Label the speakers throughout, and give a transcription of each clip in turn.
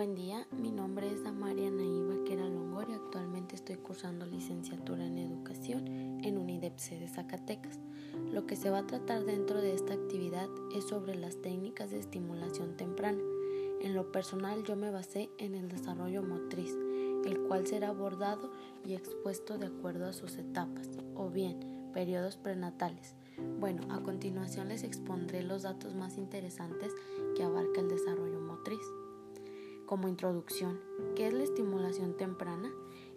Speaker 1: Buen día, mi nombre es Damaria Naiva Vaquera Longoria. Actualmente estoy cursando licenciatura en educación en UNIDEPC de Zacatecas. Lo que se va a tratar dentro de esta actividad es sobre las técnicas de estimulación temprana. En lo personal yo me basé en el desarrollo motriz, el cual será abordado y expuesto de acuerdo a sus etapas, o bien periodos prenatales. Bueno, a continuación les expondré los datos más interesantes que abarca el desarrollo motriz. Como introducción, ¿qué es la estimulación temprana?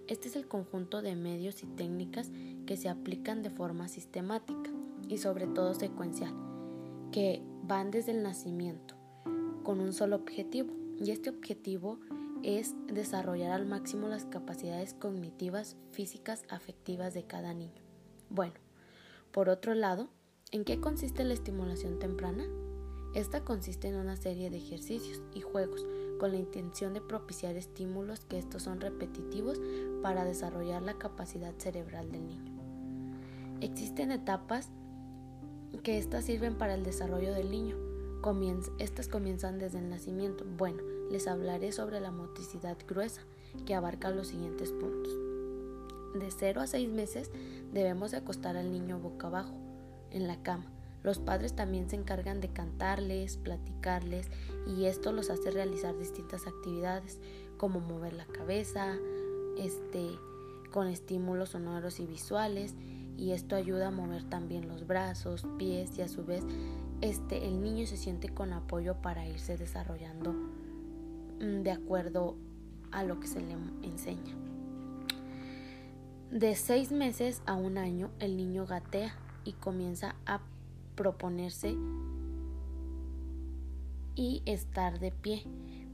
Speaker 1: Este es el conjunto de medios y técnicas que se aplican de forma sistemática y sobre todo secuencial, que van desde el nacimiento, con un solo objetivo, y este objetivo es desarrollar al máximo las capacidades cognitivas, físicas, afectivas de cada niño. Bueno, por otro lado, ¿en qué consiste la estimulación temprana? Esta consiste en una serie de ejercicios y juegos con la intención de propiciar estímulos que estos son repetitivos para desarrollar la capacidad cerebral del niño. Existen etapas que estas sirven para el desarrollo del niño. estas comienzan desde el nacimiento. Bueno, les hablaré sobre la motricidad gruesa, que abarca los siguientes puntos. De 0 a 6 meses debemos acostar al niño boca abajo en la cama los padres también se encargan de cantarles, platicarles y esto los hace realizar distintas actividades como mover la cabeza, este, con estímulos sonoros y visuales y esto ayuda a mover también los brazos, pies y a su vez este, el niño se siente con apoyo para irse desarrollando mm, de acuerdo a lo que se le enseña. De seis meses a un año el niño gatea y comienza a proponerse y estar de pie.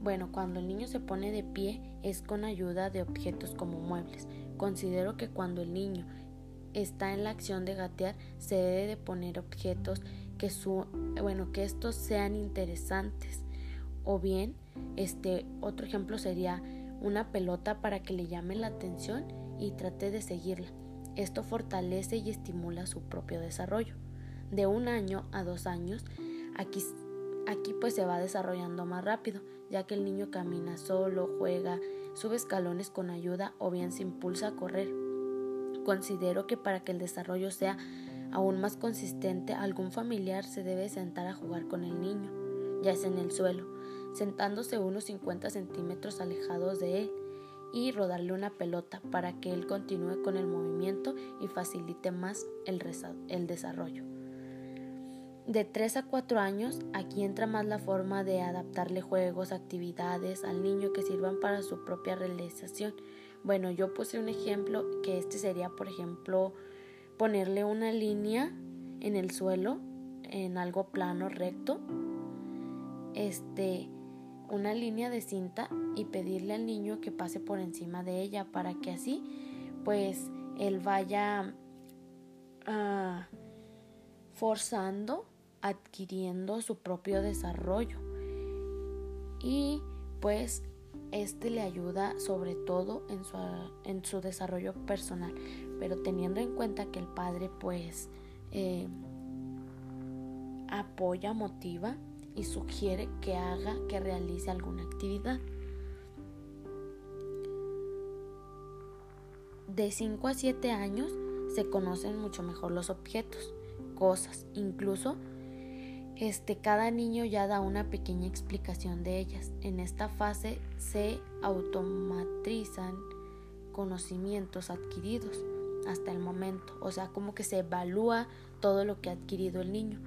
Speaker 1: Bueno, cuando el niño se pone de pie es con ayuda de objetos como muebles. Considero que cuando el niño está en la acción de gatear se debe de poner objetos que su bueno, que estos sean interesantes. O bien, este otro ejemplo sería una pelota para que le llame la atención y trate de seguirla. Esto fortalece y estimula su propio desarrollo de un año a dos años, aquí, aquí pues se va desarrollando más rápido, ya que el niño camina solo, juega, sube escalones con ayuda o bien se impulsa a correr. Considero que para que el desarrollo sea aún más consistente, algún familiar se debe sentar a jugar con el niño, ya sea en el suelo, sentándose unos 50 centímetros alejados de él y rodarle una pelota para que él continúe con el movimiento y facilite más el desarrollo. De 3 a 4 años, aquí entra más la forma de adaptarle juegos, actividades al niño que sirvan para su propia realización. Bueno, yo puse un ejemplo que este sería, por ejemplo, ponerle una línea en el suelo, en algo plano, recto, este, una línea de cinta y pedirle al niño que pase por encima de ella para que así, pues, él vaya ah, forzando adquiriendo su propio desarrollo. Y pues este le ayuda sobre todo en su, en su desarrollo personal. Pero teniendo en cuenta que el padre pues eh, apoya motiva y sugiere que haga que realice alguna actividad. De 5 a 7 años se conocen mucho mejor los objetos cosas incluso este, cada niño ya da una pequeña explicación de ellas. En esta fase se automatizan conocimientos adquiridos hasta el momento, o sea, como que se evalúa todo lo que ha adquirido el niño.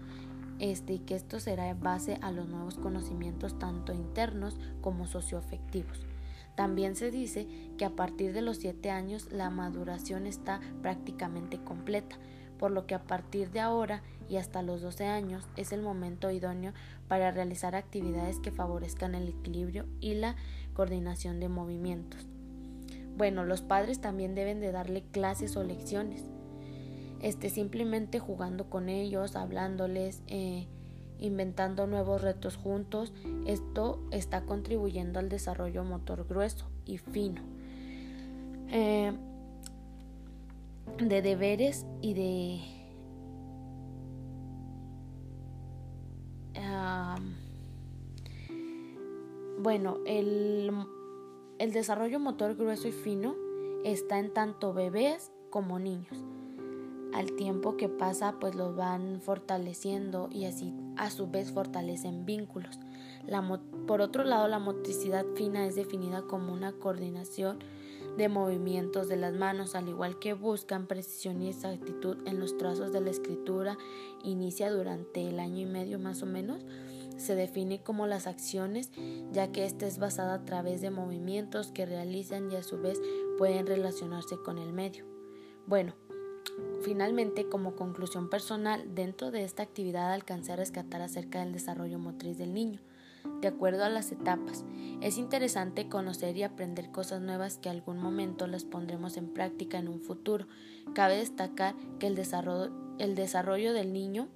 Speaker 1: Este, y que esto será en base a los nuevos conocimientos tanto internos como socioafectivos. También se dice que a partir de los 7 años la maduración está prácticamente completa, por lo que a partir de ahora y hasta los 12 años es el momento idóneo para realizar actividades que favorezcan el equilibrio y la coordinación de movimientos. Bueno, los padres también deben de darle clases o lecciones, este, simplemente jugando con ellos, hablándoles, eh, inventando nuevos retos juntos. Esto está contribuyendo al desarrollo motor grueso y fino. Eh, de deberes y de Bueno, el, el desarrollo motor grueso y fino está en tanto bebés como niños. Al tiempo que pasa, pues los van fortaleciendo y así a su vez fortalecen vínculos. por otro lado, la motricidad fina es definida como una coordinación de movimientos de las manos, al igual que buscan precisión y exactitud en los trazos de la escritura, inicia durante el año y medio más o menos. Se define como las acciones, ya que ésta es basada a través de movimientos que realizan y a su vez pueden relacionarse con el medio. Bueno, finalmente, como conclusión personal, dentro de esta actividad alcancé a rescatar acerca del desarrollo motriz del niño de acuerdo a las etapas. Es interesante conocer y aprender cosas nuevas que algún momento las pondremos en práctica en un futuro. Cabe destacar que el desarrollo, el desarrollo del niño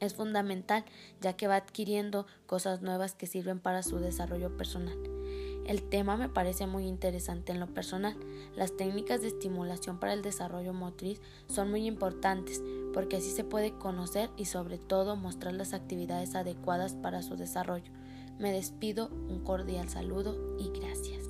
Speaker 1: es fundamental ya que va adquiriendo cosas nuevas que sirven para su desarrollo personal. El tema me parece muy interesante en lo personal. Las técnicas de estimulación para el desarrollo motriz son muy importantes porque así se puede conocer y sobre todo mostrar las actividades adecuadas para su desarrollo. Me despido, un cordial saludo y gracias.